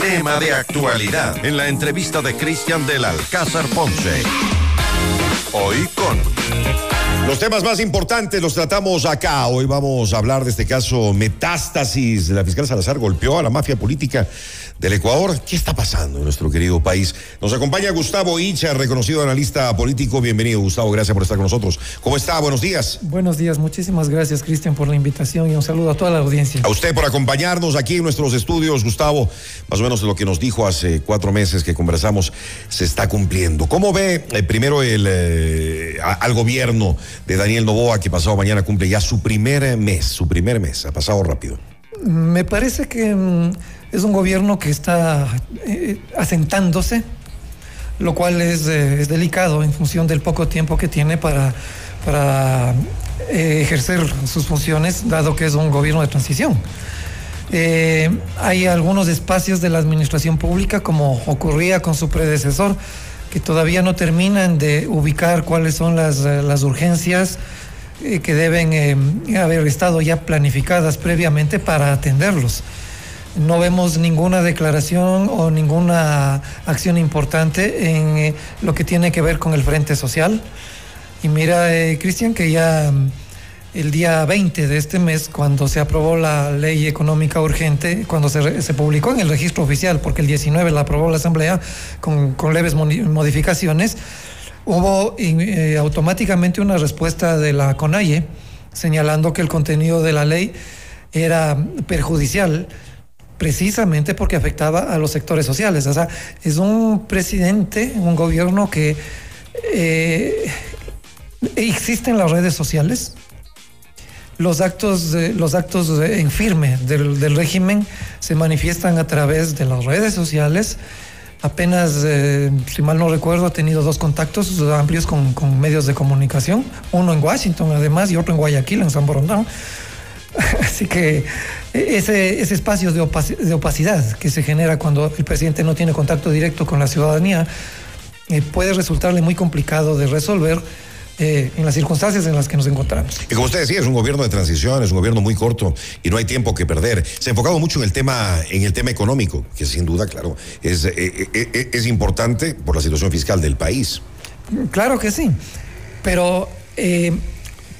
Tema de actualidad en la entrevista de Cristian del Alcázar Ponce. Hoy con los temas más importantes los tratamos acá. Hoy vamos a hablar de este caso Metástasis. La fiscal Salazar golpeó a la mafia política del Ecuador. ¿Qué está pasando en nuestro querido país? Nos acompaña Gustavo Icha, reconocido analista político. Bienvenido, Gustavo. Gracias por estar con nosotros. ¿Cómo está? Buenos días. Buenos días. Muchísimas gracias, Cristian, por la invitación y un saludo a toda la audiencia. A usted por acompañarnos aquí en nuestros estudios, Gustavo. Más o menos lo que nos dijo hace cuatro meses que conversamos se está cumpliendo. ¿Cómo ve eh, primero el, eh, al gobierno de Daniel Novoa, que pasado mañana cumple ya su primer mes? Su primer mes. Ha pasado rápido. Me parece que mm, es un gobierno que está eh, asentándose, lo cual es, eh, es, delicado en función del poco tiempo que tiene para, para eh, ejercer sus funciones, dado que es un gobierno de transición. hay algunos espacios de la administración pública, como ocurría con su predecesor, que todavía no terminan de ubicar cuáles son las, las urgencias que deben haber estado ya planificadas previamente para atenderlos no vemos ninguna declaración o ninguna acción importante en eh, lo que tiene que ver con el Frente Social. Y mira, eh, Cristian, que ya el día 20 de este mes, cuando se aprobó la ley económica urgente, cuando se, publicó en el registro oficial, porque el 19 la aprobó la Asamblea con, leves modificaciones, hubo eh, automáticamente una respuesta de la CONAIE señalando que el contenido de la ley era perjudicial precisamente porque afectaba a los sectores sociales. O sea, es un presidente, un gobierno que eh, existen las redes sociales. Los actos, los actos en firme del, régimen se manifiestan a través de las redes sociales. Apenas, eh, si mal no recuerdo, ha tenido dos contactos amplios con, con, medios de comunicación, uno en Washington además y otro en Guayaquil, en San Borondón. Así que ese, ese espacio de, opacidad que se genera cuando el presidente no tiene contacto directo con la ciudadanía eh, puede resultarle muy complicado de resolver eh, en las circunstancias en las que nos encontramos. Y como usted decía, es un gobierno de transición, es un gobierno muy corto y no hay tiempo que perder. Se ha enfocado mucho en el tema, en el tema económico, que sin duda, claro, es, eh, es importante por la situación fiscal del país. Claro que sí, pero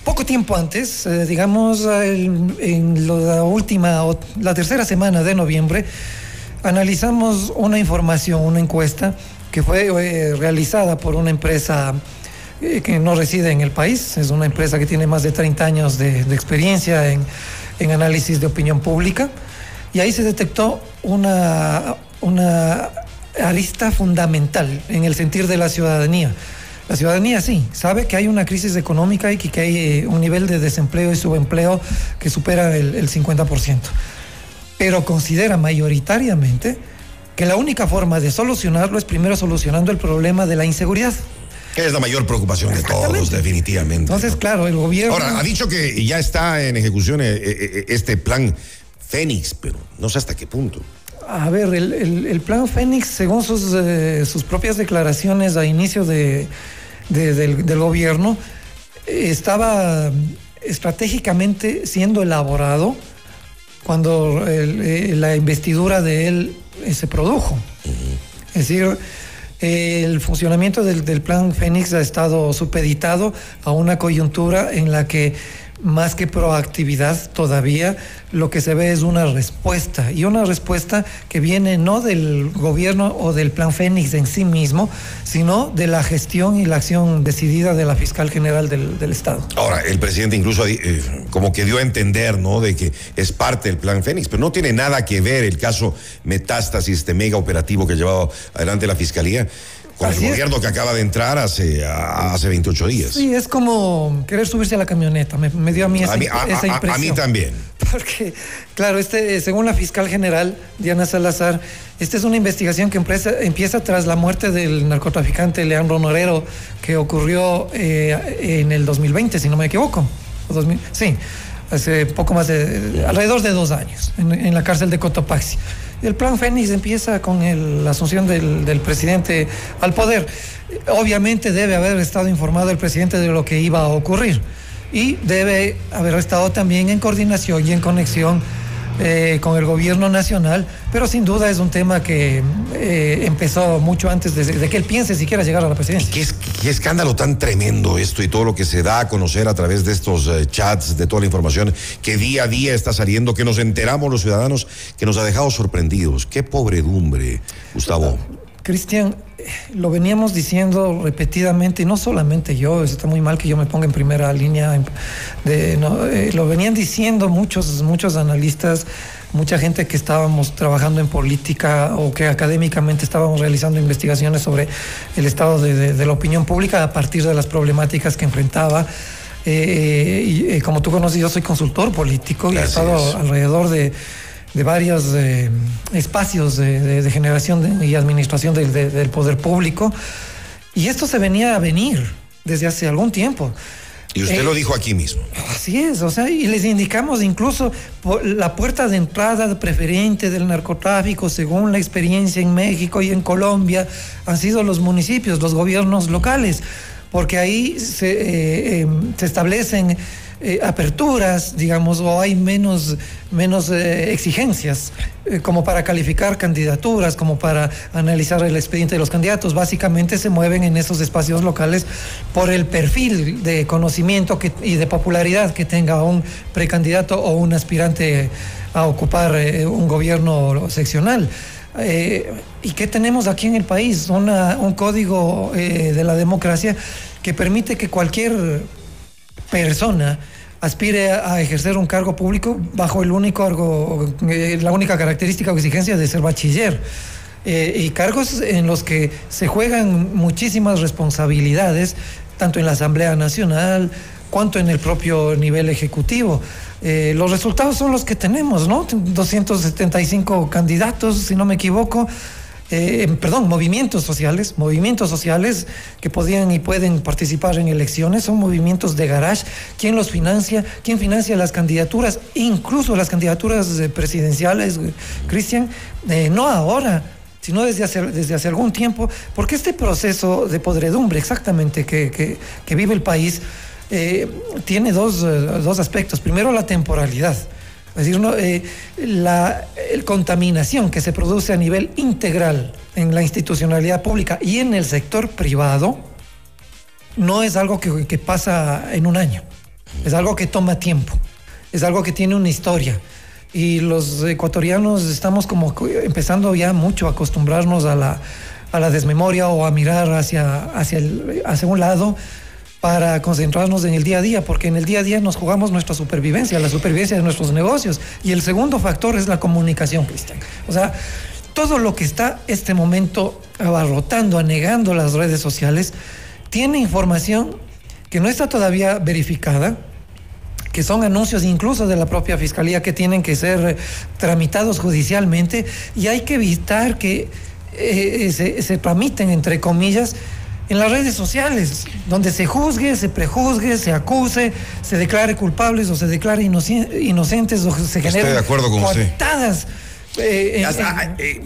poco tiempo antes, eh, digamos en la última, la tercera semana de noviembre, analizamos una información, una encuesta que fue eh, realizada por una empresa eh, que no reside en el país, es una empresa que tiene más de 30 años de, experiencia en, en, análisis de opinión pública, y ahí se detectó una, una arista fundamental en el sentir de la ciudadanía. La ciudadanía sí, sabe que hay una crisis económica y que, hay eh, un nivel de desempleo y subempleo que supera el, 50%, pero considera mayoritariamente que la única forma de solucionarlo es primero solucionando el problema de la inseguridad. Es la mayor preocupación de todos, definitivamente. Entonces, claro, el gobierno... Ahora, ha dicho que ya está en ejecución eh, eh, este plan Fénix, pero no sé hasta qué punto. A ver, el, plan Fénix, según sus, sus propias declaraciones a inicio de, del, gobierno estaba estratégicamente siendo elaborado cuando eh, la investidura de él eh, se produjo. Es decir, el funcionamiento del, del, plan Fénix ha estado supeditado a una coyuntura en la que más que proactividad todavía, lo que se ve es una respuesta y una respuesta que viene no del gobierno o del plan Fénix en sí mismo, sino de la gestión y la acción decidida de la fiscal general del, Estado. Ahora, el presidente incluso eh, como que dio a entender, ¿no?, de que es parte del plan Fénix, pero no tiene nada que ver el caso Metástasis, este mega operativo que ha llevado adelante la fiscalía con el gobierno que acaba de entrar hace, hace 28 días. Sí, es como querer subirse a la camioneta. Me, dio a mí esa, impresión. A, mí también. Porque, claro, este, según la fiscal general Diana Salazar, esta es una investigación que empieza, tras la muerte del narcotraficante Leandro Norero, que ocurrió eh, en el 2020, si no me equivoco. sí, hace poco más de, alrededor de dos años, en la cárcel de Cotopaxi. El plan Fénix empieza con la asunción del, presidente al poder. Obviamente debe haber estado informado el presidente de lo que iba a ocurrir y debe haber estado también en coordinación y en conexión eh, con el gobierno nacional, pero sin duda es un tema que eh, empezó mucho antes de, que él piense siquiera llegar a la presidencia. ¿Qué, escándalo tan tremendo esto y todo lo que se da a conocer a través de estos eh, chats, de toda la información que día a día está saliendo, que nos enteramos los ciudadanos, que nos ha dejado sorprendidos. Qué pobredumbre, Gustavo. Cristian, lo veníamos diciendo repetidamente, y no solamente yo, está muy mal que yo me ponga en primera línea, de, eh, lo venían diciendo muchos, muchos analistas, mucha gente que estábamos trabajando en política o que académicamente estábamos realizando investigaciones sobre el estado de, la opinión pública a partir de las problemáticas que enfrentaba. Eh, y, eh, como tú conoces, yo soy consultor político y he estado alrededor de de varios eh, espacios de, generación y administración del poder público. Y esto se venía a venir desde hace algún tiempo. Y usted lo eh, dijo aquí mismo. Así es, o sea, y les indicamos incluso la puerta de entrada preferente del narcotráfico, según la experiencia en México y en Colombia, han sido los municipios, los gobiernos locales, porque ahí se, eh, se establecen eh, aperturas, digamos, o hay menos, menos eh, exigencias eh, como para calificar candidaturas, como para analizar el expediente de los candidatos. Básicamente se mueven en esos espacios locales por el perfil de conocimiento y de popularidad que tenga un precandidato o un aspirante a ocupar un gobierno seccional. ¿Y qué tenemos aquí en el país? un código de la democracia que permite que cualquier persona aspire a ejercer un cargo público bajo el único, eh, la única característica o exigencia de ser bachiller. Eh, y cargos en los que se juegan muchísimas responsabilidades, tanto en la Asamblea Nacional cuanto en el propio nivel ejecutivo. Eh, los resultados son los que tenemos, ¿no? 275 candidatos, si no me equivoco, eh, perdón, movimientos sociales, movimientos sociales que podían y pueden participar en elecciones, son movimientos de garage. ¿Quién los financia? ¿Quién financia las candidaturas? Incluso las candidaturas eh, presidenciales, eh, Cristian, no ahora, sino desde hace, desde hace algún tiempo, porque este proceso de podredumbre exactamente que, vive el país tiene dos, dos aspectos. Primero, la temporalidad. Es decir, eh, la contaminación que se produce a nivel integral en la institucionalidad pública y en el sector privado no es algo que, que pasa en un año, es algo que toma tiempo, es algo que tiene una historia. Y los ecuatorianos estamos como empezando ya mucho a acostumbrarnos a la, a la desmemoria o a mirar hacia, hacia, el, hacia un lado para concentrarnos en el día a día, porque en el día a día nos jugamos nuestra supervivencia, la supervivencia de nuestros negocios. Y el segundo factor es la comunicación, Cristian. O sea, todo lo que está este momento abarrotando, anegando las redes sociales, tiene información que no está todavía verificada, que son anuncios incluso de la propia fiscalía que tienen que ser tramitados judicialmente y hay que evitar que eh, se, se tramiten, entre comillas, en las redes sociales, donde se juzgue, se prejuzgue, se acuse, se declare culpables o se declare inocentes o se generen Estoy de acuerdo con usted. Eh, eh,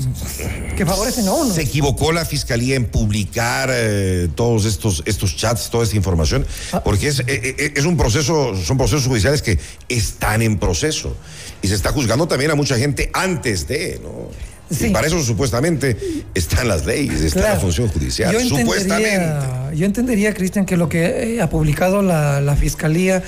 que favorecen a uno. ¿Se equivocó la fiscalía en publicar eh, todos estos, estos chats, toda esta información? Ah. Porque es, es un proceso, son procesos judiciales que están en proceso. Y se está juzgando también a mucha gente antes de, ¿no? Y para eso supuestamente están las leyes, está la función judicial, yo supuestamente. Yo entendería, Cristian, que lo que ha publicado la, Fiscalía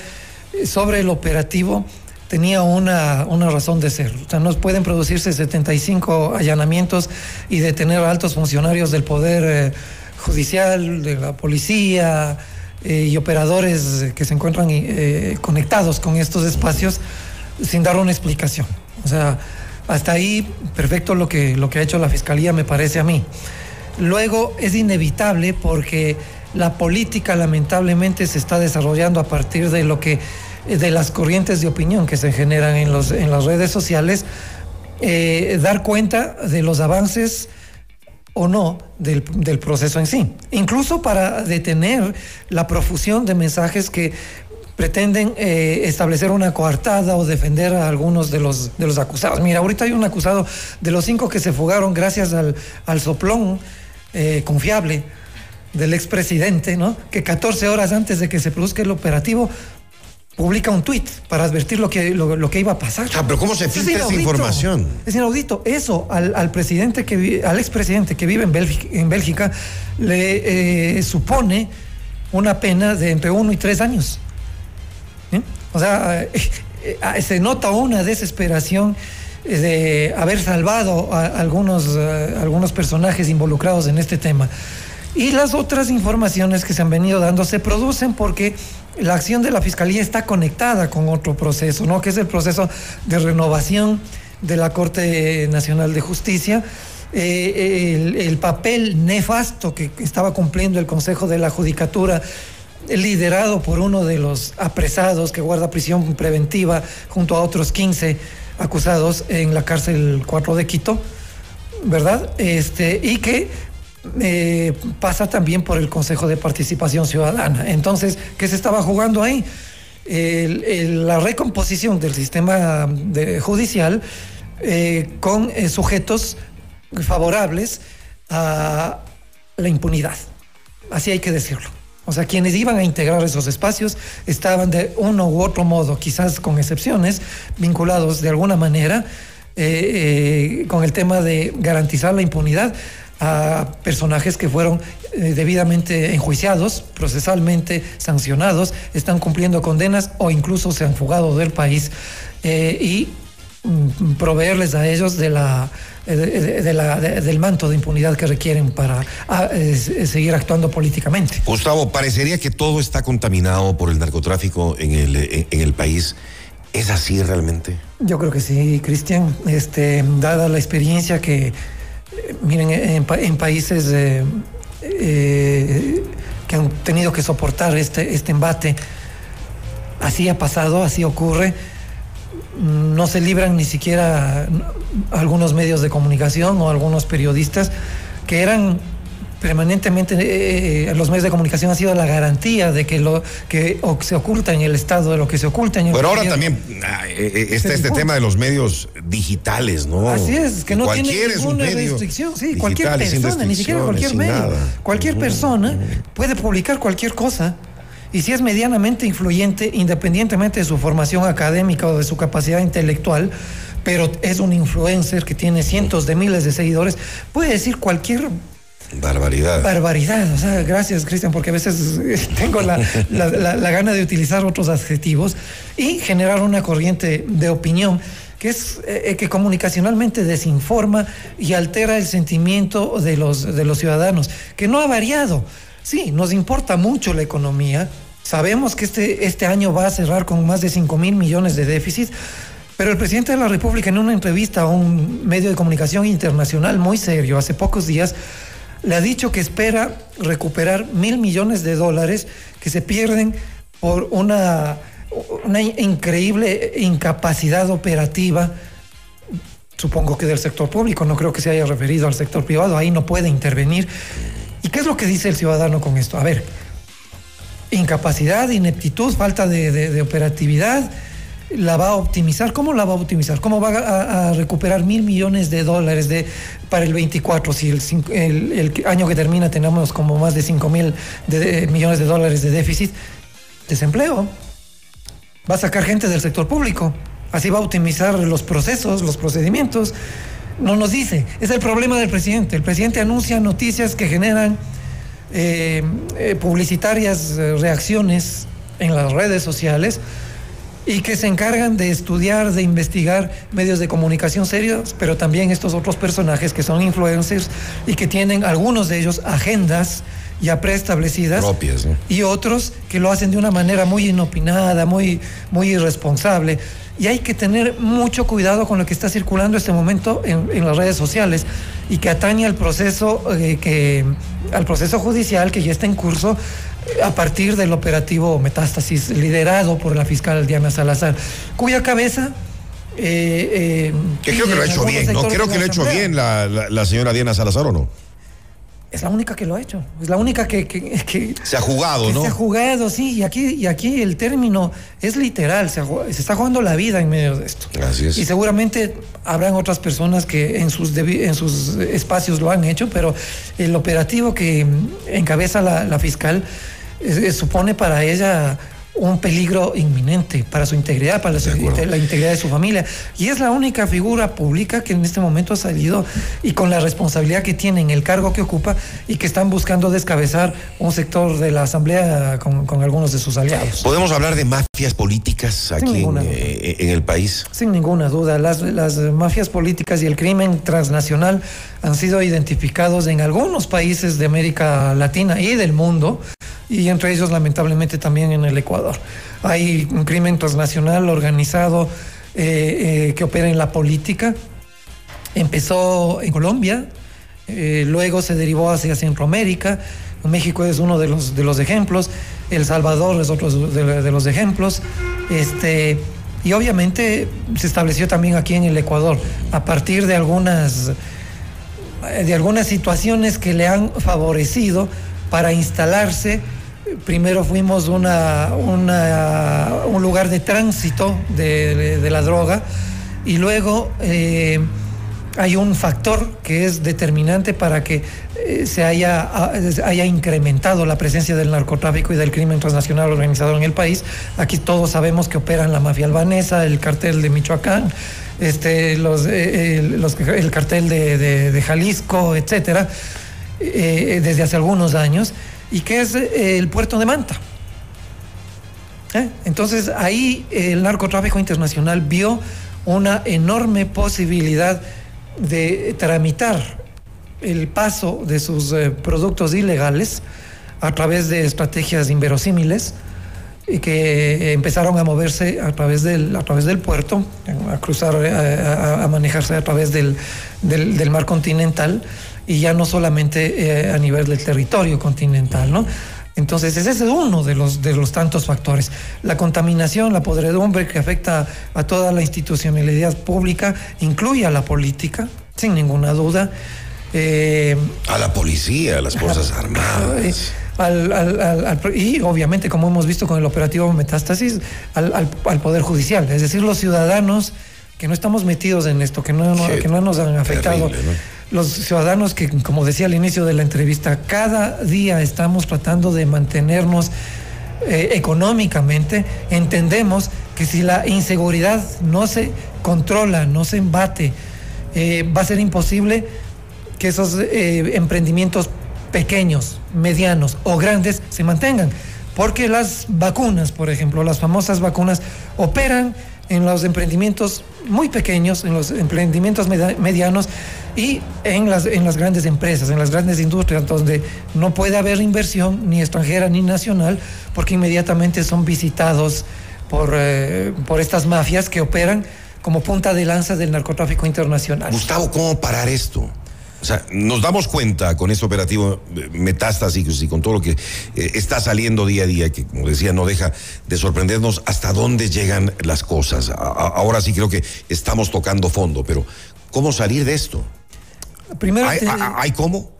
sobre el operativo tenía una, una, razón de ser. O sea, no pueden producirse 75 allanamientos y detener a altos funcionarios del Poder eh, Judicial, de la policía eh, y operadores que se encuentran eh, conectados con estos espacios sin dar una explicación. O sea, hasta ahí, perfecto lo que, lo que ha hecho la Fiscalía, me parece a mí. Luego es inevitable porque la política lamentablemente se está desarrollando a partir de lo que de las corrientes de opinión que se generan en, los, en las redes sociales, eh, dar cuenta de los avances o no del, del, proceso en sí. Incluso para detener la profusión de mensajes que pretenden eh, establecer una coartada o defender a algunos de los, de los acusados. Mira, ahorita hay un acusado de los cinco que se fugaron gracias al, al soplón eh, confiable del expresidente, ¿no? Que 14 horas antes de que se produzca el operativo publica un tuit para advertir lo que, lo, que iba a pasar. Ah, pero ¿cómo se filtra esa información? Es inaudito. Eso al, presidente que al expresidente que vive en Bélgica, en Bélgica le eh, supone una pena de entre uno y tres años. O sea, eh, eh, se nota una desesperación de haber salvado a algunos, algunos personajes involucrados en este tema. Y las otras informaciones que se han venido dando se producen porque la acción de la Fiscalía está conectada con otro proceso, ¿no? que es el proceso de renovación de la Corte Nacional de Justicia. Eh, el, papel nefasto que estaba cumpliendo el Consejo de la Judicatura, liderado por uno de los apresados que guarda prisión preventiva junto a otros 15 acusados en la cárcel 4 de Quito, ¿verdad? Este, y que eh, pasa también por el Consejo de Participación Ciudadana. Entonces, ¿qué se estaba jugando ahí? la recomposición del sistema judicial eh, con eh, sujetos favorables a la impunidad. Así hay que decirlo. O sea, quienes iban a integrar esos espacios estaban de uno u otro modo, quizás con excepciones, vinculados de alguna manera con el tema de garantizar la impunidad a personajes que fueron eh, debidamente enjuiciados, procesalmente sancionados, están cumpliendo condenas o incluso se han fugado del país eh, y mm, proveerles a ellos de la, del manto de impunidad que requieren para ah, seguir actuando políticamente. Gustavo, parecería que todo está contaminado por el narcotráfico en el, en el país. ¿Es así realmente? Yo creo que sí, Cristian. Este, dada la experiencia que miren, en, países eh, eh, que han tenido que soportar este, este embate, así ha pasado, así ocurre. No se libran ni siquiera algunos medios de comunicación o algunos periodistas que eran permanentemente eh, los medios de comunicación ha sido la garantía de que lo que se oculta en el Estado, de lo que se oculta en el Pero ahora también ah, eh, eh, está este tema de los medios digitales, ¿no? Así es, que no tiene ninguna restricción. Sí, cualquier persona, ni siquiera cualquier medio, cualquier persona puede publicar cualquier cosa. Y si es medianamente influyente, independientemente de su formación académica o de su capacidad intelectual, pero es un influencer que tiene cientos de miles de seguidores, puede decir cualquier Barbaridad. Barbaridad. O sea, gracias, Cristian, porque a veces tengo la, gana de utilizar otros adjetivos y generar una corriente de opinión que es eh, que comunicacionalmente desinforma y altera el sentimiento de los, de los ciudadanos, que no ha variado. Sí, nos importa mucho la economía. Sabemos que este, este año va a cerrar con más de 5 mil millones de déficit, pero el presidente de la República en una entrevista a un medio de comunicación internacional muy serio hace pocos días le ha dicho que espera recuperar mil millones de dólares que se pierden por una, una increíble incapacidad operativa, supongo que del sector público, no creo que se haya referido al sector privado, ahí no puede intervenir. ¿Y qué es lo que dice el ciudadano con esto? A ver, incapacidad, ineptitud, falta de operatividad la va a optimizar. ¿Cómo la va a optimizar? ¿Cómo va a, recuperar mil millones de dólares de, para el 24? Si el, año que termina tenemos como más de cinco mil millones de dólares de déficit, desempleo. Va a sacar gente del sector público. Así va a optimizar los procesos, los procedimientos. No nos dice. Es el problema del presidente. El presidente anuncia noticias que generan eh, eh, publicitarias eh, reacciones en las redes sociales y que se encargan de estudiar, de investigar medios de comunicación serios, pero también estos otros personajes que son influencers y que tienen algunos de ellos agendas ya preestablecidas propias y otros que lo hacen de una manera muy inopinada, muy, muy irresponsable. Y hay que tener mucho cuidado con lo que está circulando en este momento en, las redes sociales y que atañe al proceso, eh, que, al proceso judicial que ya está en curso a partir del operativo Metástasis liderado por la fiscal Diana Salazar, cuya cabeza... Eh, eh, que creo que lo ha hecho bien, ¿no? Creo que lo ha hecho bien la, señora Diana Salazar, ¿o no? Es la única que lo ha hecho, es la única que... se ha jugado, ¿no? Se ha jugado, sí, y aquí, y aquí el término es literal, se, está jugando la vida en medio de esto. Gracias. Y seguramente habrán otras personas que en sus, en sus espacios lo han hecho, pero el operativo que encabeza la, la fiscal supone para ella un peligro inminente para su integridad, para la, la, integridad de su familia. Y es la única figura pública que en este momento ha salido y con la responsabilidad que tiene en el cargo que ocupa y que están buscando descabezar un sector de la Asamblea con, algunos de sus aliados. ¿Podemos hablar de mafias políticas aquí eh, en, el país? Sin ninguna duda. Las, las mafias políticas y el crimen transnacional han sido identificados en algunos países de América Latina y del mundo y entre ellos lamentablemente también en el Ecuador. Hay un crimen transnacional organizado eh, eh, que opera en la política. Empezó en Colombia, eh, luego se derivó hacia Centroamérica. México es uno de los, de los ejemplos, El Salvador es otro de, los ejemplos. Este, y obviamente se estableció también aquí en el Ecuador, a partir de algunas, de algunas situaciones que le han favorecido para instalarse primero fuimos una, un lugar de tránsito de, la droga y luego eh, hay un factor que es determinante para que eh, se haya, haya incrementado la presencia del narcotráfico y del crimen transnacional organizado en el país. Aquí todos sabemos que operan la mafia albanesa, el cartel de Michoacán, este, los, eh, el cartel de, de Jalisco, etcétera, desde hace algunos años y que es eh, el puerto de Manta. ¿Eh? Entonces ahí el narcotráfico internacional vio una enorme posibilidad de tramitar el paso de sus eh, productos ilegales a través de estrategias inverosímiles que empezaron a moverse a través del, a través del puerto, a cruzar, a, manejarse a través del, del mar continental y ya no solamente eh, a nivel del territorio continental, ¿no? Entonces, ese es uno de los, de los tantos factores. La contaminación, la podredumbre que afecta a toda la institucionalidad pública, incluye a la política, sin ninguna duda. Eh, a la policía, a las Fuerzas Armadas. y obviamente, como hemos visto con el operativo Metástasis, al, Poder Judicial, es decir, los ciudadanos que no estamos metidos en esto, que no, que no nos han afectado los ciudadanos que, como decía al inicio de la entrevista, cada día estamos tratando de mantenernos eh, económicamente, entendemos que si la inseguridad no se controla, no se embate, eh, va a ser imposible que esos eh, emprendimientos pequeños, medianos o grandes se mantengan. Porque las vacunas, por ejemplo, las famosas vacunas, operan en los emprendimientos muy pequeños, en los emprendimientos medianos y en las, en las grandes empresas, en las grandes industrias, donde no puede haber inversión ni extranjera ni nacional, porque inmediatamente son visitados por, eh, por estas mafias que operan como punta de lanza del narcotráfico internacional. Gustavo, ¿cómo parar esto? O sea, nos damos cuenta con este operativo eh, Metástasis y con todo lo que eh, está saliendo día a día, que como decía, no deja de sorprendernos hasta dónde llegan las cosas. ahora sí creo que estamos tocando fondo, pero ¿cómo salir de esto? Primero ¿Hay, ¿hay cómo?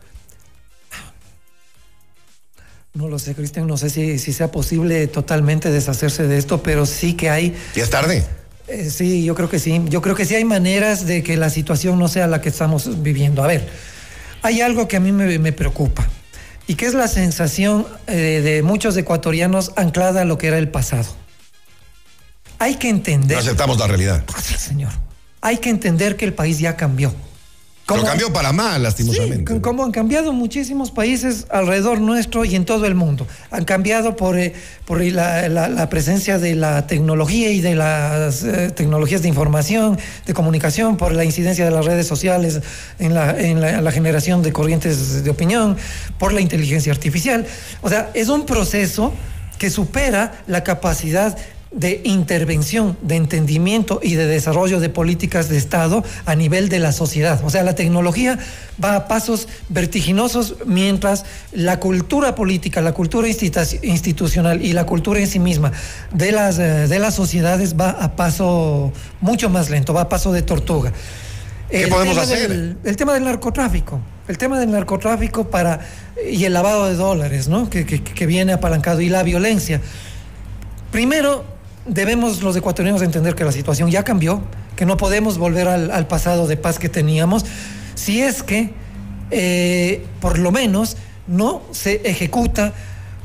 No lo sé, Cristian, no sé si, si sea posible totalmente deshacerse de esto, pero sí que hay... ¿Ya es tarde? Eh, sí, yo creo que sí. Yo creo que sí hay maneras de que la situación no sea la que estamos viviendo. A ver, hay algo que a mí me, preocupa y que es la sensación eh, de muchos ecuatorianos anclada a lo que era el pasado. Hay que entender. No aceptamos la realidad. Señor. Hay que entender que el país ya cambió. Lo cambió para mal, lastimosamente. Sí, como han cambiado muchísimos países alrededor nuestro y en todo el mundo. Han cambiado por, eh, por la, presencia de la tecnología y de las eh, tecnologías de información, de comunicación, por la incidencia de las redes sociales en la, en la generación de corrientes de opinión, por la inteligencia artificial. O sea, es un proceso que supera la capacidad de intervención, de entendimiento y de desarrollo de políticas de Estado a nivel de la sociedad. O sea, la tecnología va a pasos vertiginosos mientras la cultura política, la cultura institucional y la cultura en sí misma de las, eh, de las sociedades va a paso mucho más lento, va a paso de tortuga. ¿Qué podemos hacer? el tema del narcotráfico. El tema del narcotráfico para, y el lavado de dólares, ¿no? Que, que viene apalancado y la violencia. Primero, debemos los ecuatorianos entender que la situación ya cambió, que no podemos volver al, pasado de paz que teníamos, si es que eh, por lo menos no se ejecuta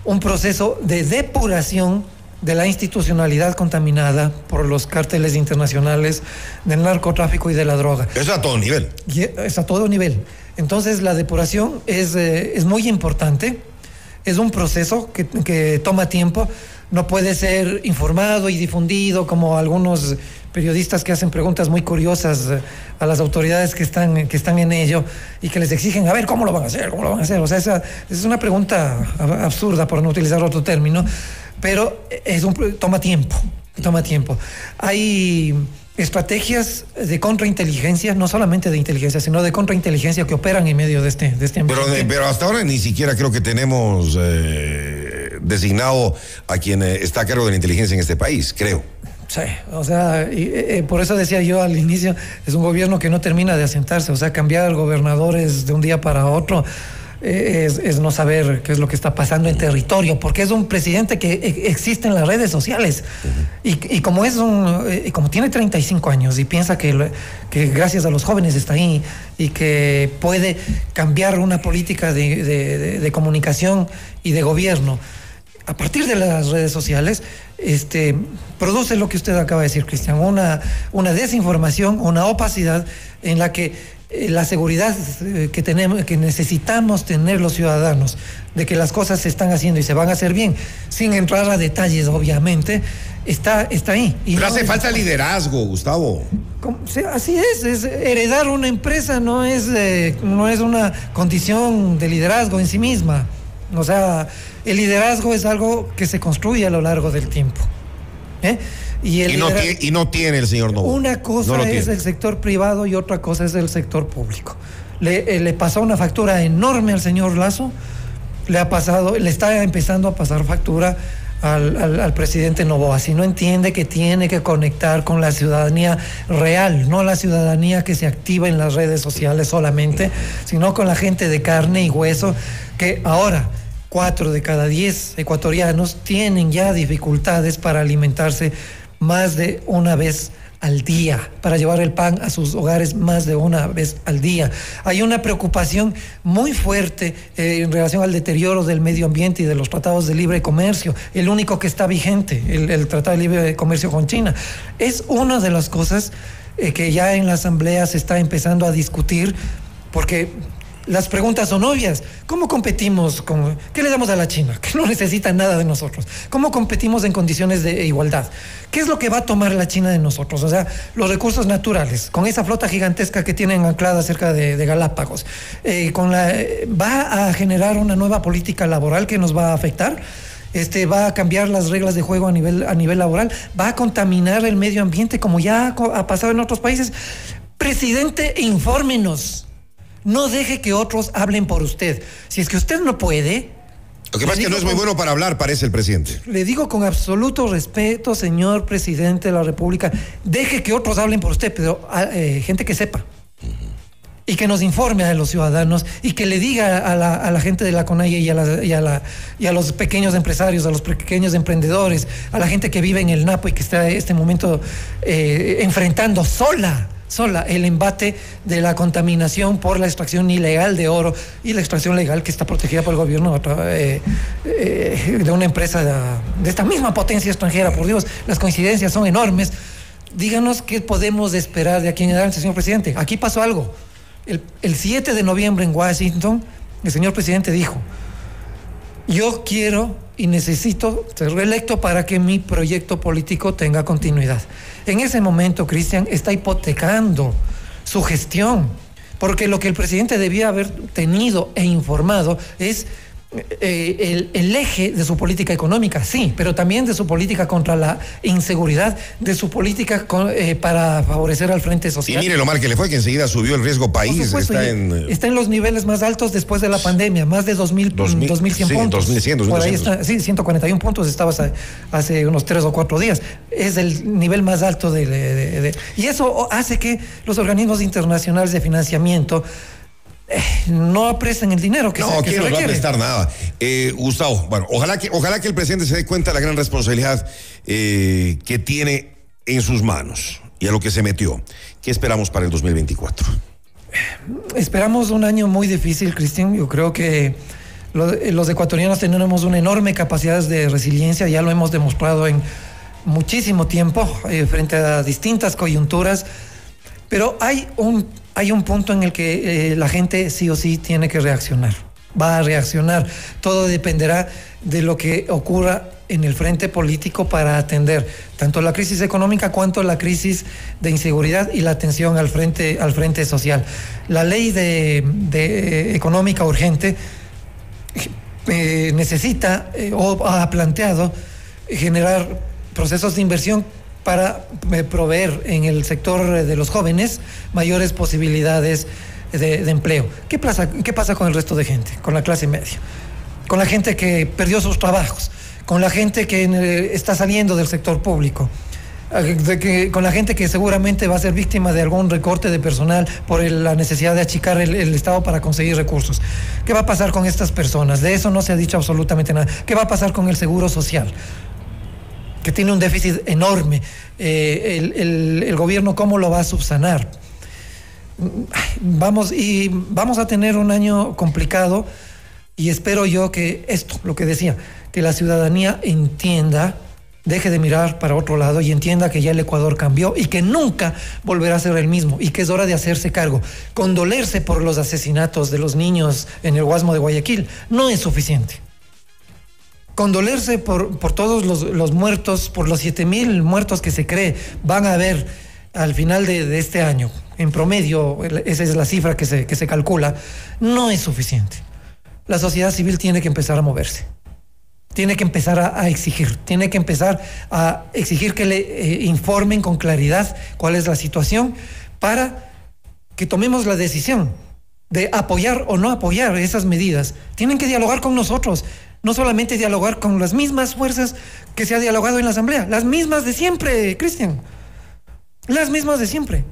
un proceso de depuración de la institucionalidad contaminada por los cárteles internacionales del narcotráfico y de la droga. Eso a todo nivel. Y es a todo nivel. Entonces la depuración es, eh, es muy importante, es un proceso que, que toma tiempo, no puede ser informado y difundido como algunos periodistas que hacen preguntas muy curiosas eh, a las autoridades que están, que están en ello y que les exigen, a ver, ¿cómo lo van a hacer? ¿Cómo lo van a hacer? O sea, esa, es una pregunta absurda, por no utilizar otro término, pero es un, toma tiempo, toma tiempo. Hay estrategias de contrainteligencia, no solamente de inteligencia, sino de contrainteligencia que operan en medio de este, de este pero, pero hasta ahora ni siquiera creo que tenemos eh, designado a quien eh, está a cargo de la inteligencia en este país, creo. Sí, o sea, y, eh, por eso decía yo al inicio, es un gobierno que no termina de asentarse, o sea, cambiar gobernadores de un día para otro. Eh, es, no saber qué es lo que está pasando en territorio, porque es un presidente que e, existe en las redes sociales. y, como es un, eh, como tiene 35 años y piensa que, que gracias a los jóvenes está ahí y que puede cambiar una política de, de comunicación y de gobierno a partir de las redes sociales, este, produce lo que usted acaba de decir, Cristian, una, una desinformación, una opacidad en la que la seguridad eh, que tenemos, que necesitamos tener los ciudadanos de que las cosas se están haciendo y se van a hacer bien, sin entrar a detalles, obviamente, está, está ahí. Pero hace falta liderazgo, Gustavo. Así es, es, heredar una empresa no es, eh, no es una condición de liderazgo en sí misma. O sea, el liderazgo es algo que se construye a lo largo del tiempo. ¿eh? Y, no tiene, el señor Novo. Una cosa es el sector privado y otra cosa es el sector público. Le, eh, le, pasó una factura enorme al señor Lazo, le ha pasado, le está empezando a pasar factura al, al, presidente Novoa. Si no entiende que tiene que conectar con la ciudadanía real, no la ciudadanía que se activa en las redes sociales solamente, sino con la gente de carne y hueso que ahora cuatro de cada diez ecuatorianos tienen ya dificultades para alimentarse más de una vez al día, para llevar el pan a sus hogares más de una vez al día. Hay una preocupación muy fuerte eh, en relación al deterioro del medio ambiente y de los tratados de libre comercio, el único que está vigente, el, Tratado de Libre Comercio con China. Es una de las cosas eh, que ya en la Asamblea se está empezando a discutir, porque las preguntas son obvias. ¿Cómo competimos con... ¿Qué le damos a la China? Que no necesita nada de nosotros. ¿Cómo competimos en condiciones de igualdad? ¿Qué es lo que va a tomar la China de nosotros? O sea, los recursos naturales, con esa flota gigantesca que tienen anclada cerca de, Galápagos, eh, con la, ¿va a generar una nueva política laboral que nos va a afectar? Este, va a cambiar las reglas de juego a nivel, a nivel laboral, va a contaminar el medio ambiente como ya ha pasado en otros países. Presidente, infórmenos. No deje que otros hablen por usted. Si es que usted no puede. Lo que pasa es que no es muy bueno para hablar, parece el presidente. Le digo con absoluto respeto, señor presidente de la República, deje que otros hablen por usted, pero ah, eh, gente que sepa. Y que nos informe a los ciudadanos y que le diga a la, gente de la CONAIE y a, la, y, a los pequeños empresarios, a los pequeños emprendedores, a la gente que vive en el Napo y que está en este momento eh, enfrentando sola sola el embate de la contaminación por la extracción ilegal de oro y la extracción legal que está protegida por el gobierno eh, eh, de una empresa de, esta misma potencia extranjera. Por Dios, las coincidencias son enormes. Díganos qué podemos esperar de aquí en adelante, señor presidente. Aquí pasó algo. El, el 7 de noviembre en Washington, el señor presidente dijo, yo quiero y necesito ser reelecto para que mi proyecto político tenga continuidad. En ese momento, Cristian está hipotecando su gestión, porque lo que el presidente debía haber tenido e informado es eh, el, eje de su política económica, sí, pero también de su política contra la inseguridad, de su política eh, para favorecer al Frente Social. Y mire lo mal que le fue, que enseguida subió el riesgo país. está, en, eh, está en los niveles más altos después de la pandemia, más de 2.000, 2100 sí, puntos. 2100, Por ahí está, sí, 141 puntos estabas hace unos tres o cuatro días. Es el nivel más alto de y eso hace que los organismos internacionales de financiamiento no apresten el dinero que no, se, que no va a prestar nada. Eh, Gustavo, bueno, ojalá que, ojalá que el presidente se dé cuenta de la gran responsabilidad eh, que tiene en sus manos y a lo que se metió. ¿Qué esperamos para el 2024? Esperamos un año muy difícil, Cristian. Yo creo que Los, ecuatorianos tenemos una enorme capacidad de resiliencia, ya lo hemos demostrado en muchísimo tiempo eh, frente a distintas coyunturas, pero hay un, hay un punto en el que eh, la gente sí o sí tiene que reaccionar, va a reaccionar, todo dependerá de lo que ocurra en el frente político para atender tanto la crisis económica cuanto la crisis de inseguridad y la atención al frente, al frente social. La ley de, de económica urgente eh, necesita eh, o ha planteado generar procesos de inversión para eh, proveer en el sector de los jóvenes mayores posibilidades de, empleo. ¿Qué pasa, ¿Qué pasa con el resto de gente, con la clase media? Con la gente que perdió sus trabajos, con la gente que está saliendo del sector público con la gente que seguramente va a ser víctima de algún recorte de personal por la necesidad de achicar el, Estado para conseguir recursos. ¿Qué va a pasar con estas personas? De eso no se ha dicho absolutamente nada. ¿Qué va a pasar con el seguro social? Que tiene un déficit enorme. Eh, el, el gobierno, ¿cómo lo va a subsanar? Vamos, y vamos a tener un año complicado y espero yo que esto, lo que decía, que la ciudadanía entienda deje de mirar para otro lado y entienda que ya el Ecuador cambió y que nunca volverá a ser el mismo y que es hora de hacerse cargo. Condolerse por los asesinatos de los niños en el Guasmo de Guayaquil no es suficiente. Condolerse por, por todos los, muertos, por los 7 mil muertos que se cree van a haber al final de, este año, en promedio, esa es la cifra que se, que se calcula, no es suficiente. La sociedad civil tiene que empezar a moverse. Tiene que empezar a, exigir, tiene que empezar a exigir que le eh, informen con claridad cuál es la situación para que tomemos la decisión de apoyar o no apoyar esas medidas. Tienen que dialogar con nosotros, no solamente dialogar con las mismas fuerzas que se ha dialogado en la Asamblea, las mismas de siempre, Cristian, las mismas de siempre.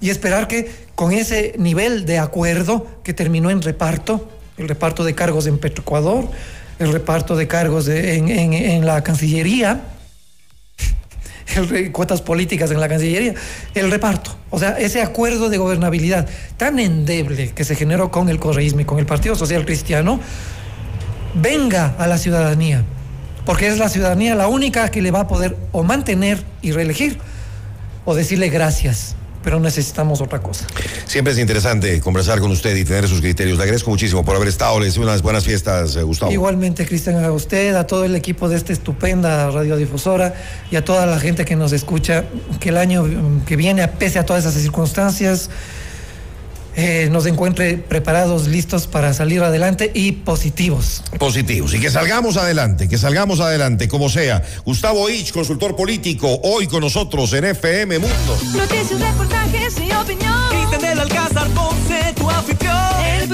Y esperar que con ese nivel de acuerdo que terminó en reparto, el reparto de cargos en Petroecuador, el reparto de cargos en, la Cancillería, el, cuotas políticas en la Cancillería, el reparto. O sea, ese acuerdo de gobernabilidad tan endeble que se generó con el correísmo y con el Partido Social Cristiano, venga a la ciudadanía, porque es la ciudadanía la única que le va a poder o mantener y reelegir o decirle gracias pero necesitamos otra cosa. Siempre es interesante conversar con usted y tener sus criterios. Le agradezco muchísimo por haber estado. Les unas buenas fiestas, eh, Gustavo. Igualmente, Cristian, a usted, a todo el equipo de esta estupenda radiodifusora y a toda la gente que nos escucha, que el año que viene, pese a todas esas circunstancias, eh, nos encuentre preparados, listos para salir adelante y positivos. Positivos. Y que salgamos adelante, que salgamos adelante, como sea. Gustavo Ich, consultor político, hoy con nosotros en FM Mundo. Noticias, reportajes y opinión. Cristian del Alcázar, Ponce, tu afición.